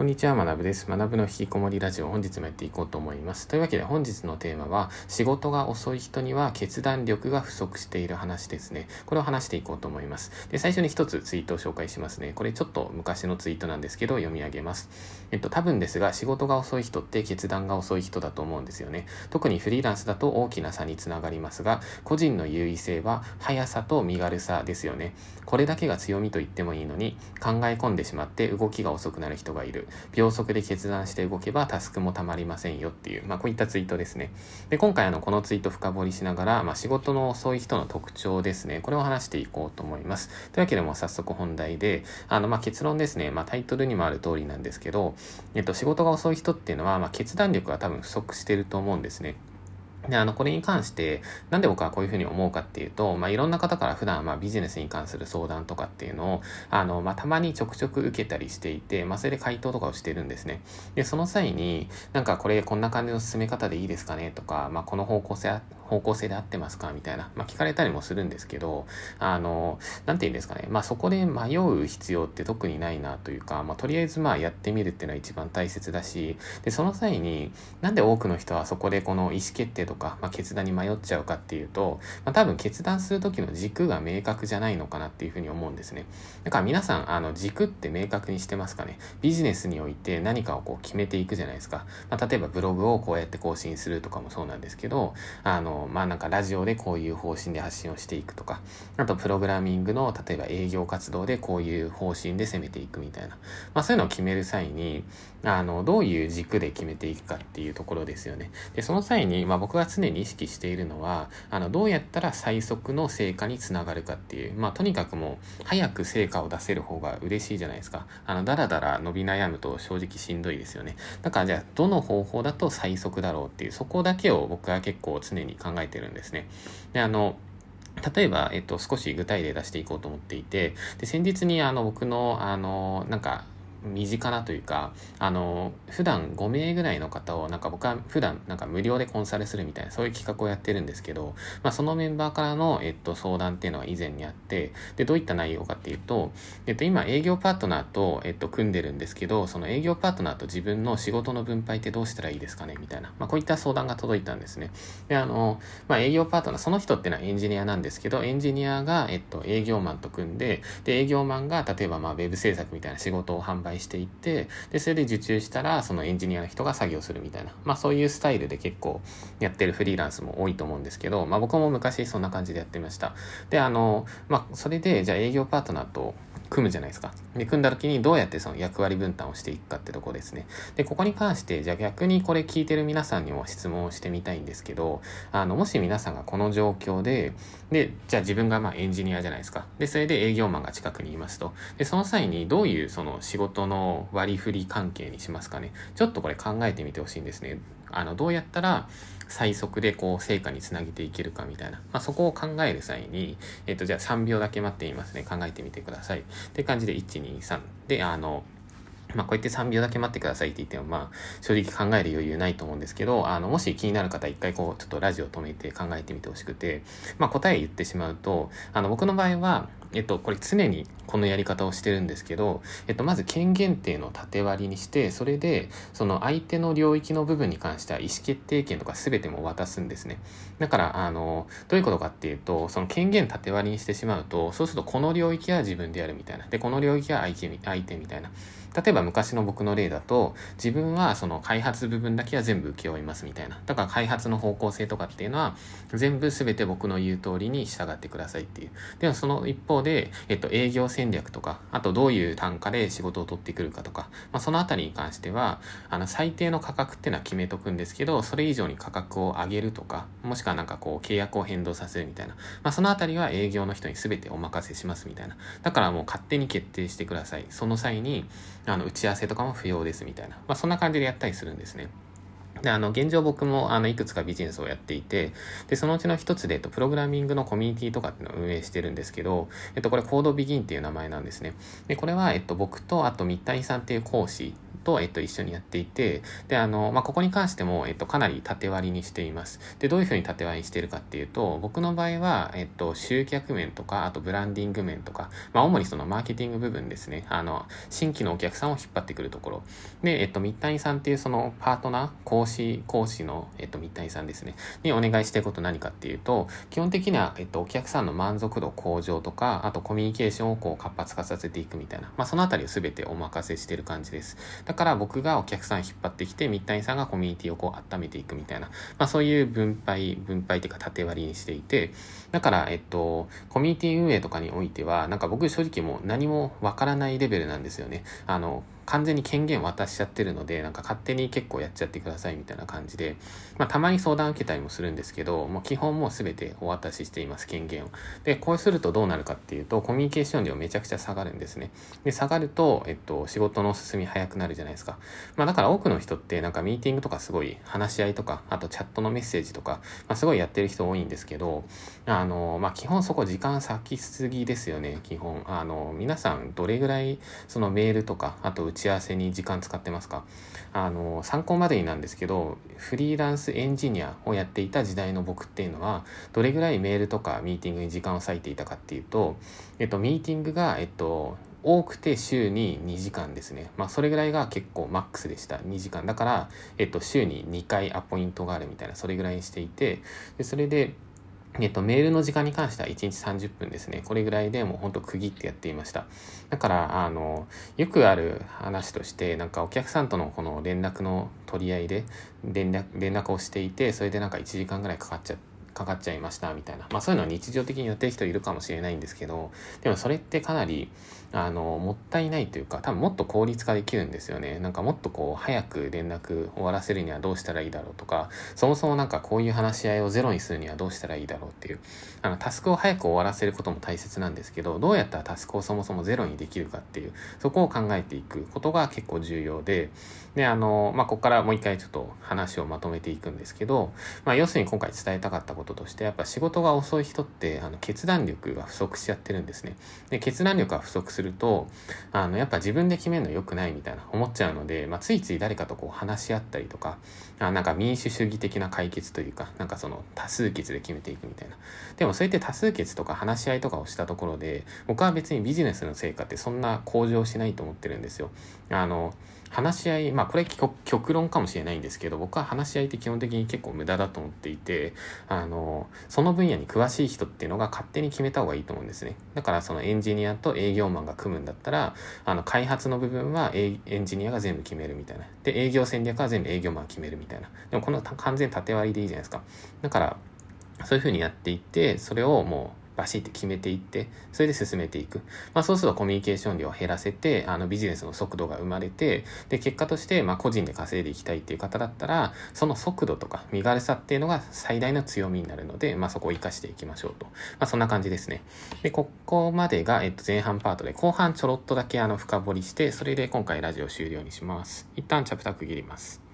こんにちは、学部です。学部の引きこもりラジオ、本日もやっていこうと思います。というわけで本日のテーマは、仕事が遅い人には決断力が不足している話ですね。これを話していこうと思います。で、最初に一つツイートを紹介しますね。これちょっと昔のツイートなんですけど、読み上げます。えっと、多分ですが、仕事が遅い人って決断が遅い人だと思うんですよね。特にフリーランスだと大きな差につながりますが、個人の優位性は速さと身軽さですよね。これだけが強みと言ってもいいのに、考え込んでしまって動きが遅くなる人がいる。秒速で決断して動けばタスクもたまりませんよっていう、まあ、こういったツイートですね。で、今回あの、このツイート深掘りしながら、まあ、仕事の遅い人の特徴ですね。これを話していこうと思います。というわけでも早速本題で、あの、まあ、結論ですね。まあ、タイトルにもある通りなんですけど、えっと、仕事が遅い人っていうのは、まあ、決断力が多分不足してると思うんですね。で、あの、これに関して、なんで僕はこういうふうに思うかっていうと、まあ、いろんな方から普段、まあ、ビジネスに関する相談とかっていうのを、あの、まあ、たまにちょくちょく受けたりしていて、まあ、それで回答とかをしてるんですね。で、その際に、なんかこれこんな感じの進め方でいいですかねとか、まあ、この方向性、方向性で合ってますかみたいな、まあ、聞かれたりもするんですけど、あの、なんて言うんですかね。まあ、そこで迷う必要って特にないなというか、まあ、とりあえずまあ、やってみるっていうのは一番大切だし、で、その際に、なんで多くの人はそこでこの意思決定とか、かまあ、決断に迷っちゃうかっていうと、まあ、多分決断する時の軸が明確じゃないのかなっていうふうに思うんですね。だから皆さん、あの、軸って明確にしてますかね？ビジネスにおいて何かをこう決めていくじゃないですか。まあ、例えばブログをこうやって更新するとかもそうなんですけど、あの、まあ、なんかラジオでこういう方針で発信をしていくとか、あとプログラミングの例えば営業活動でこういう方針で攻めていくみたいな、まあそういうのを決める際に、あの、どういう軸で決めていくかっていうところですよね。で、その際に、まあ僕が常に意識しているのは、あの、どうやったら最速の成果につながるかっていう、まあとにかくもう、早く成果を出せる方が嬉しいじゃないですか。あの、だらだら伸び悩むと正直しんどいですよね。だからじゃあ、どの方法だと最速だろうっていう、そこだけを僕は結構常に考えてるんですね。で、あの、例えば、えっと、少し具体例出していこうと思っていて、で、先日にあの、僕の、あの、なんか、身近なというか、あの、普段5名ぐらいの方を、なんか僕は普段なんか無料でコンサルするみたいな、そういう企画をやってるんですけど、まあそのメンバーからの、えっと、相談っていうのは以前にあって、で、どういった内容かっていうと、えっと、今営業パートナーと、えっと、組んでるんですけど、その営業パートナーと自分の仕事の分配ってどうしたらいいですかねみたいな、まあこういった相談が届いたんですね。で、あの、まあ営業パートナー、その人っていうのはエンジニアなんですけど、エンジニアが、えっと、営業マンと組んで、で、営業マンが、例えばまあウェブ制作みたいな仕事を販売していって、で、それで受注したら、そのエンジニアの人が作業するみたいな、まあそういうスタイルで結構やってるフリーランスも多いと思うんですけど、まあ僕も昔そんな感じでやってました。で、あの、まあそれで、じゃあ営業パートナーと、組むじゃないですか。で、組んだ時にどうやってその役割分担をしていくかってとこですね。で、ここに関して、じゃあ逆にこれ聞いてる皆さんにも質問をしてみたいんですけど、あの、もし皆さんがこの状況で、で、じゃあ自分がまあエンジニアじゃないですか。で、それで営業マンが近くにいますと。で、その際にどういうその仕事の割り振り関係にしますかね。ちょっとこれ考えてみてほしいんですね。あの、どうやったら最速でこう成果につなげていけるかみたいな。まあ、そこを考える際に、えっ、と、じゃあ3秒だけ待ってみますね。考えてみてください。って感じで、1、2、3。で、あの、まあ、こうやって3秒だけ待ってくださいって言っても、まあ、正直考える余裕ないと思うんですけど、あの、もし気になる方、一回こう、ちょっとラジオ止めて考えてみてほしくて、まあ、答え言ってしまうと、あの、僕の場合は、えっと、これ常にこのやり方をしてるんですけど、えっと、まず権限っていうのを縦割りにして、それで、その相手の領域の部分に関しては意思決定権とか全ても渡すんですね。だから、あの、どういうことかっていうと、その権限縦割りにしてしまうと、そうするとこの領域は自分でやるみたいな。で、この領域は相手相手みたいな。例えば昔の僕の例だと、自分はその開発部分だけは全部請け負いますみたいな。だから開発の方向性とかっていうのは、全部全て僕の言う通りに従ってくださいっていう。でもその一方で、えっと、営業戦略とか、あとどういう単価で仕事を取ってくるかとか、まあ、そのあたりに関しては、あの、最低の価格っていうのは決めとくんですけど、それ以上に価格を上げるとか、もしくはなんかこう、契約を変動させるみたいな。まあ、そのあたりは営業の人に全てお任せしますみたいな。だからもう勝手に決定してください。その際に、あの、打ち合わせとかも不要ですみたいな。まあ、そんな感じでやったりするんですね。で、あの、現状僕も、あの、いくつかビジネスをやっていて、で、そのうちの一つで、えっと、プログラミングのコミュニティとかっていうのを運営してるんですけど、えっと、これ、コードビギンっていう名前なんですね。で、これは、えっと、僕と、あと、三谷さんっていう講師と、えっと、一緒にやっていて、で、あの、まあ、ここに関しても、えっと、かなり縦割りにしています。で、どういうふうに縦割りにしているかっていうと、僕の場合は、えっと、集客面とか、あとブランディング面とか、まあ、主にそのマーケティング部分ですね。あの、新規のお客さんを引っ張ってくるところ。で、えっと、三谷さんっていうそのパートナー、講師、講師の、えっと、三谷さんですね。にお願いしていること何かっていうと、基本的には、えっと、お客さんの満足度向上とか、あとコミュニケーションをこう活発化させていくみたいな、まあ、そのあたりを全てお任せしてる感じです。だから僕がお客さん引っ張ってきて、三谷さんがコミュニティをこう温めていくみたいな、まあ、そういう分配、分配っていうか縦割りにしていて、だから、えっと、コミュニティ運営とかにおいては、なんか僕正直もう何もわからないレベルなんですよね。あの、完全に権限渡しちゃってるので、なんか勝手に結構やっちゃってくださいみたいな感じで、まあたまに相談受けたりもするんですけど、もう基本もう全てお渡ししています、権限を。で、こうするとどうなるかっていうと、コミュニケーション量めちゃくちゃ下がるんですね。で、下がると、えっと、仕事の進み早くなるじゃないですか。まあだから多くの人ってなんかミーティングとかすごい話し合いとか、あとチャットのメッセージとか、まあすごいやってる人多いんですけど、ああの、まあ基本そこ時間割きすぎですよね、基本。あの、皆さんどれぐらいそのメールとか、あと打ち合わせに時間使ってますかあの、参考までになんですけど、フリーランスエンジニアをやっていた時代の僕っていうのは、どれぐらいメールとかミーティングに時間を割いていたかっていうと、えっと、ミーティングが、えっと、多くて週に2時間ですね。まあ、それぐらいが結構マックスでした。2時間。だから、えっと、週に2回アポイントがあるみたいな、それぐらいにしていて、でそれで、えっと、メールの時間に関しては1日30分ですね。これぐらいでもうほんと区切ってやっていました。だから、あの、よくある話として、なんかお客さんとのこの連絡の取り合いで連絡、連絡をしていて、それでなんか1時間ぐらいかかっちゃって、かかっちゃいましたみたいな。まあそういうのは日常的にやってる人いるかもしれないんですけど、でもそれってかなり、あの、もったいないというか、多分もっと効率化できるんですよね。なんかもっとこう、早く連絡終わらせるにはどうしたらいいだろうとか、そもそもなんかこういう話し合いをゼロにするにはどうしたらいいだろうっていう、あの、タスクを早く終わらせることも大切なんですけど、どうやったらタスクをそもそもゼロにできるかっていう、そこを考えていくことが結構重要で、で、あの、まあ、ここからもう一回ちょっと話をまとめていくんですけど、まあ、要するに今回伝えたかったこととして、やっぱ仕事が遅い人って、あの、決断力が不足しちゃってるんですね。で、決断力が不足すると、あの、やっぱ自分で決めるの良くないみたいな思っちゃうので、まあ、ついつい誰かとこう話し合ったりとか、あなんか民主主義的な解決というか、なんかその多数決で決めていくみたいな。でもそうやって多数決とか話し合いとかをしたところで、僕は別にビジネスの成果ってそんな向上しないと思ってるんですよ。あの、話し合い、まあこれ極論かもしれないんですけど、僕は話し合いって基本的に結構無駄だと思っていて、あの、その分野に詳しい人っていうのが勝手に決めた方がいいと思うんですね。だからそのエンジニアと営業マンが組むんだったら、あの、開発の部分はエンジニアが全部決めるみたいな。で、営業戦略は全部営業マン決めるみたいな。でもこの完全縦割りでいいじゃないですか。だから、そういうふうにやっていって、それをもう、バシって決めていって、それで進めていく。まあそうするとコミュニケーション量を減らせて、あのビジネスの速度が生まれて、で、結果として、まあ個人で稼いでいきたいっていう方だったら、その速度とか身軽さっていうのが最大の強みになるので、まあそこを活かしていきましょうと。まあそんな感じですね。で、ここまでが、えっと、前半パートで、後半ちょろっとだけあの深掘りして、それで今回ラジオ終了にします。一旦チャプター区切ります。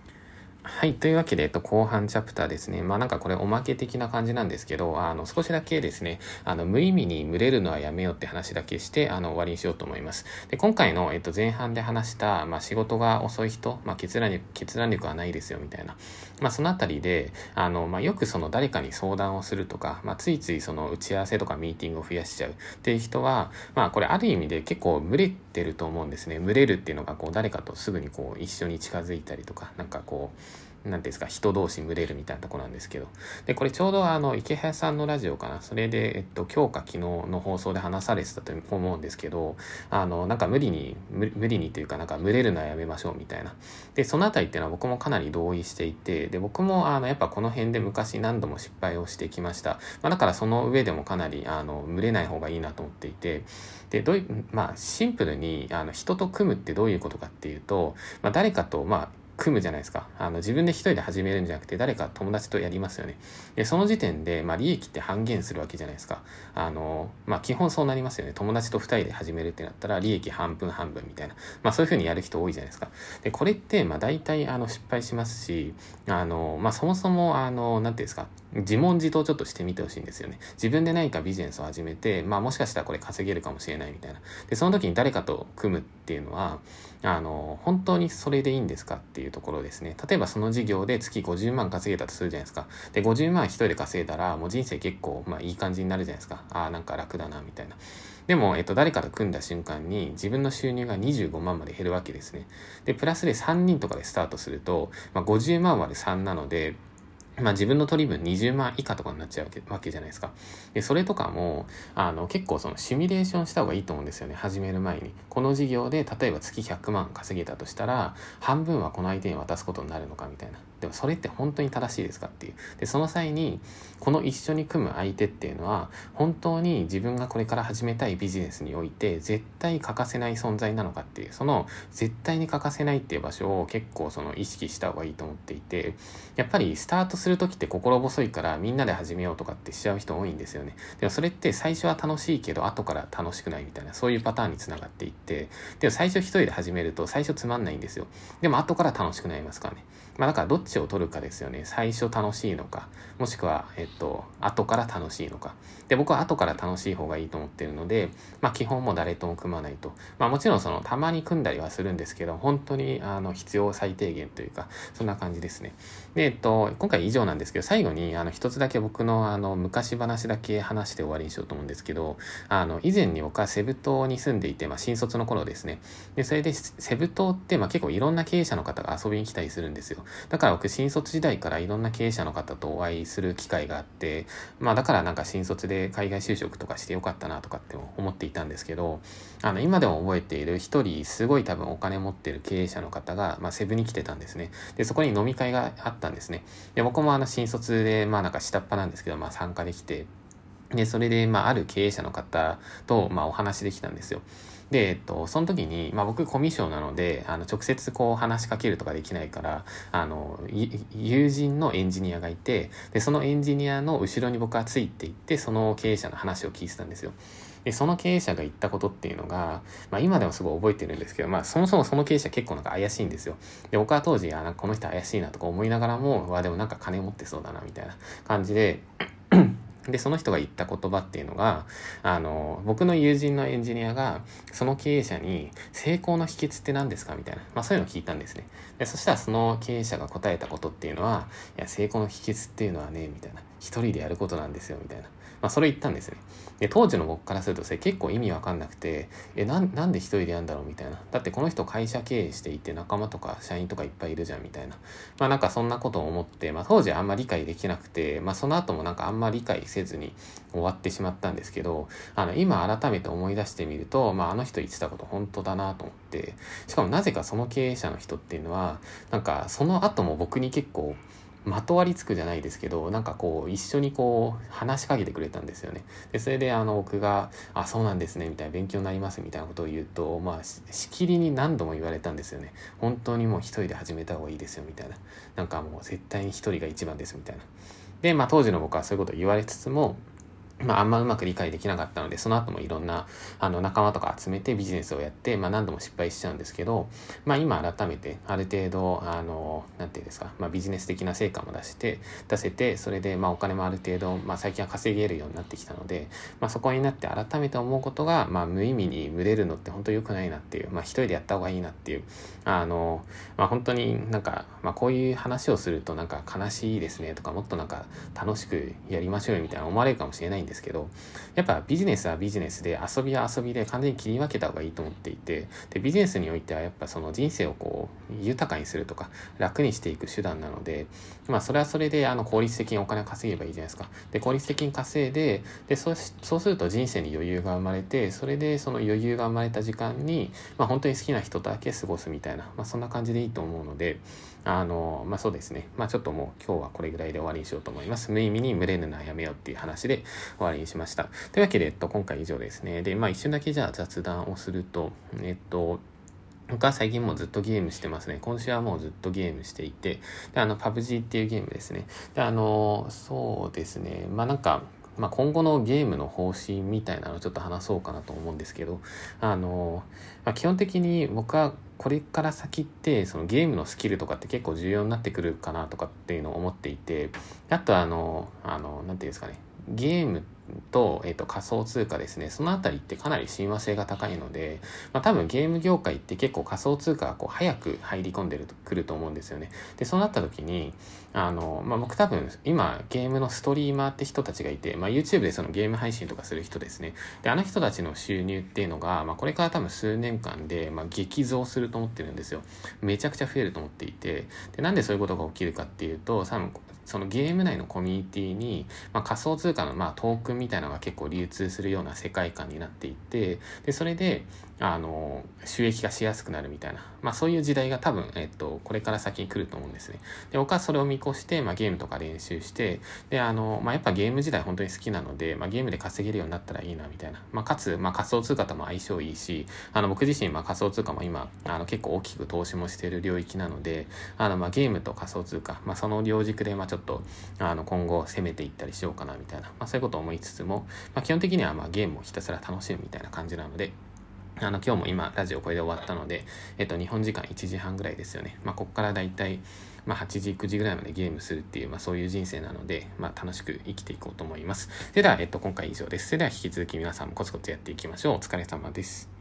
はい。というわけで、えっと、後半チャプターですね。まあなんかこれおまけ的な感じなんですけど、あの、少しだけですね、あの、無意味に群れるのはやめようって話だけして、あの、終わりにしようと思います。で、今回の、えっと、前半で話した、まあ仕事が遅い人、まあ決断力、決断力はないですよ、みたいな。まあそのあたりで、あの、まあよくその誰かに相談をするとか、まあついついその打ち合わせとかミーティングを増やしちゃうっていう人は、まあこれある意味で結構群れてると思うんですね。群れるっていうのが、こう、誰かとすぐにこう、一緒に近づいたりとか、なんかこう、なんていうんですか、人同士群れるみたいなとこなんですけど。で、これちょうどあの、池早さんのラジオかな。それで、えっと、今日か昨日の放送で話されてたと思うんですけど、あの、なんか無理に、無理にというか、なんか群れるのはやめましょうみたいな。で、そのあたりっていうのは僕もかなり同意していて、で、僕もあの、やっぱこの辺で昔何度も失敗をしてきました。まあ、だからその上でもかなり、あの、群れない方がいいなと思っていて、で、どうい、まあ、シンプルに、あの、人と組むってどういうことかっていうと、まあ、誰かと、まあ、組むじゃないですか。あの、自分で一人で始めるんじゃなくて、誰か友達とやりますよね。で、その時点で、まあ、利益って半減するわけじゃないですか。あの、まあ、基本そうなりますよね。友達と二人で始めるってなったら、利益半分半分みたいな。まあ、そういうふうにやる人多いじゃないですか。で、これって、まあ、大体、あの、失敗しますし、あの、まあ、そもそも、あの、なんていうんですか、自問自答ちょっとしてみてほしいんですよね。自分で何かビジネスを始めて、まあもしかしたらこれ稼げるかもしれないみたいな。で、その時に誰かと組むっていうのは、あの、本当にそれでいいんですかっていうところですね。例えばその事業で月50万稼げたとするじゃないですか。で、50万一人で稼いだら、もう人生結構、まあいい感じになるじゃないですか。ああ、なんか楽だな、みたいな。でも、えっと、誰かと組んだ瞬間に自分の収入が25万まで減るわけですね。で、プラスで3人とかでスタートすると、まあ、50万割る3なので、まあ自分の取り分20万以下とかになっちゃうわけじゃないですか。で、それとかも、あの、結構そのシミュレーションした方がいいと思うんですよね。始める前に。この事業で、例えば月100万稼げたとしたら、半分はこの相手に渡すことになるのかみたいな。でもそれって本当に正しいですかっていう。で、その際に、この一緒に組む相手っていうのは、本当に自分がこれから始めたいビジネスにおいて、絶対欠かせない存在なのかっていう、その絶対に欠かせないっていう場所を結構その意識した方がいいと思っていて、やっぱりスタートする時って心細いからみんなで始めようとかってしちゃう人多いんですよね。でもそれって最初は楽しいけど後から楽しくないみたいな、そういうパターンにつながっていって、でも最初一人で始めると最初つまんないんですよ。でも後から楽しくなりますからね。まあだからどっちを取るかですよね。最初楽しいのか、もしくは、えっと、後から楽しいのか。で、僕は後から楽しい方がいいと思ってるので、まあ基本も誰とも組まないと。まあもちろんその、たまに組んだりはするんですけど、本当にあの必要最低限というか、そんな感じですね。で、えっと、今回以上なんですけど、最後にあの一つだけ僕のあの昔話だけ話して終わりにしようと思うんですけど、あの、以前に僕はセブ島に住んでいて、まあ新卒の頃ですね。で、それでセブ島ってまあ結構いろんな経営者の方が遊びに来たりするんですよ。だから僕新卒時代からいろんな経営者の方とお会いする機会があって、まあだからなんか新卒で海外就職とかしてよかったなとかって思っていたんですけど、あの今でも覚えている一人すごい多分お金持ってる経営者の方が、まあ、セブに来てたんですね。で、そこに飲み会があったんですね。で、僕もあの新卒でまあなんか下っ端なんですけど、まあ参加できて、で、それで、まあ、ある経営者の方と、まあ、お話できたんですよ。で、えっと、その時に、まあ僕コミュ障なので、あの、直接こう話しかけるとかできないから、あの、友人のエンジニアがいて、で、そのエンジニアの後ろに僕はついていって、その経営者の話を聞いてたんですよ。で、その経営者が言ったことっていうのが、まあ今でもすごい覚えてるんですけど、まあそもそもその経営者結構なんか怪しいんですよ。で、僕は当時、あ、なんかこの人怪しいなとか思いながらも、わ、でもなんか金持ってそうだな、みたいな感じで、で、その人が言った言葉っていうのが、あの、僕の友人のエンジニアが、その経営者に、成功の秘訣って何ですか？みたいな。まあそういうのを聞いたんですね。で、そしたらその経営者が答えたことっていうのは、いや、成功の秘訣っていうのはね、みたいな。一人でやることなんですよ、みたいな。まあそれ言ったんですね。で、当時の僕からするとそれ結構意味わかんなくて、え、なん、なんで一人でやんだろうみたいな。だってこの人会社経営していて仲間とか社員とかいっぱいいるじゃんみたいな。まあなんかそんなことを思って、まあ当時あんま理解できなくて、まあその後もなんかあんま理解せずに終わってしまったんですけど、あの、今改めて思い出してみると、まああの人言ってたこと本当だなと思って、しかもなぜかその経営者の人っていうのは、なんかその後も僕に結構、まとわりつくじゃないですけど、なんかこう、一緒にこう、話しかけてくれたんですよね。で、それであの、僕が、あ、そうなんですね、みたいな、勉強になりますみたいなことを言うと、まあ、しきりに何度も言われたんですよね。本当にもう一人で始めた方がいいですよ、みたいな。なんかもう絶対に一人が一番です、みたいな。で、まあ当時の僕はそういうことを言われつつも、まあ、あんまうまく理解できなかったので、その後もいろんな、あの、仲間とか集めてビジネスをやって、まあ、何度も失敗しちゃうんですけど、まあ、今改めて、ある程度、あの、なんていうんですか、まあ、ビジネス的な成果も出して、出せて、それで、まあ、お金もある程度、まあ、最近は稼げるようになってきたので、まあ、そこになって改めて思うことが、まあ、無意味に群れるのって本当良くないなっていう、まあ、一人でやった方がいいなっていう、あの、まあ、本当になんか、まあ、こういう話をするとなんか悲しいですねとか、もっとなんか楽しくやりましょうよみたいな思われるかもしれないんですけど、やっぱビジネスはビジネスで遊びは遊びで完全に切り分けた方がいいと思っていて、で、ビジネスにおいてはやっぱその人生をこう、豊かにするとか、楽にしていく手段なので、まあそれはそれであの効率的にお金を稼げばいいじゃないですか。で、効率的に稼いで、で、そうそうすると人生に余裕が生まれて、それでその余裕が生まれた時間に、まあ本当に好きな人とだけ過ごすみたいな、まあそんな感じでいいと思うので、あの、まあそうですね。まあちょっともう今日はこれぐらいで終わりにしようと思います。無意味に群れるのはやめよっていう話で終わりにしました。というわけで、えっと、今回以上ですね。で、まあ一瞬だけじゃあ雑談をすると、えっと、僕は最近もうずっとゲームしてますね。今週はもうずっとゲームしていて、で、あの、パブ G っていうゲームですね。で、あの、そうですね。まあなんか、まあ、今後のゲームの方針みたいなのをちょっと話そうかなと思うんですけど、あの、まあ、基本的に僕はこれから先ってそのゲームのスキルとかって結構重要になってくるかなとかっていうのを思っていて、あとあの、あの、なんていうんですかね、ゲームと,、えーと、仮想通貨ですね。そのあたりってかなり親和性が高いので、まあ、多分ゲーム業界って結構仮想通貨がこう早く入り込んでるくると思うんですよね。でそうなった時にあの、まあ、僕多分今ゲームのストリーマーって人たちがいて、まあ、YouTube でそのゲーム配信とかする人ですね。であの人たちの収入っていうのが、まあ、これから多分数年間で、まあ、激増すると思ってるんですよ。めちゃくちゃ増えると思っていて。でなんでそういうことが起きるかっていうと多分そのゲーム内のコミュニティに、まあ、仮想通貨のまあトークンみたいなのが結構流通するような世界観になっていてでそれであの収益化しやすくなるみたいな、まあ、そういう時代が多分、えっと、これから先に来ると思うんですね。で僕はそれを見越して、まあ、ゲームとか練習してであの、まあ、やっぱゲーム時代本当に好きなので、まあ、ゲームで稼げるようになったらいいなみたいな、まあ、かつ、まあ、仮想通貨とも相性いいしあの僕自身、まあ、仮想通貨も今あの結構大きく投資もしている領域なのであの、まあ、ゲームと仮想通貨、まあ、その両軸で、まあ、ちょっとあの今後攻めていったりしようかなみたいな、まあ、そういうことを思いつつも、まあ、基本的にはまあゲームをひたすら楽しむみたいな感じなので、あの、今日も今、ラジオこれで終わったので、えっと、日本時間1時半ぐらいですよね。まあ、ここからだいたい、まあ、8時、9時ぐらいまでゲームするっていう、まあ、そういう人生なので、まあ、楽しく生きていこうと思います。それでは、えっと、今回以上です。それでは、引き続き皆さんもコツコツやっていきましょう。お疲れ様です。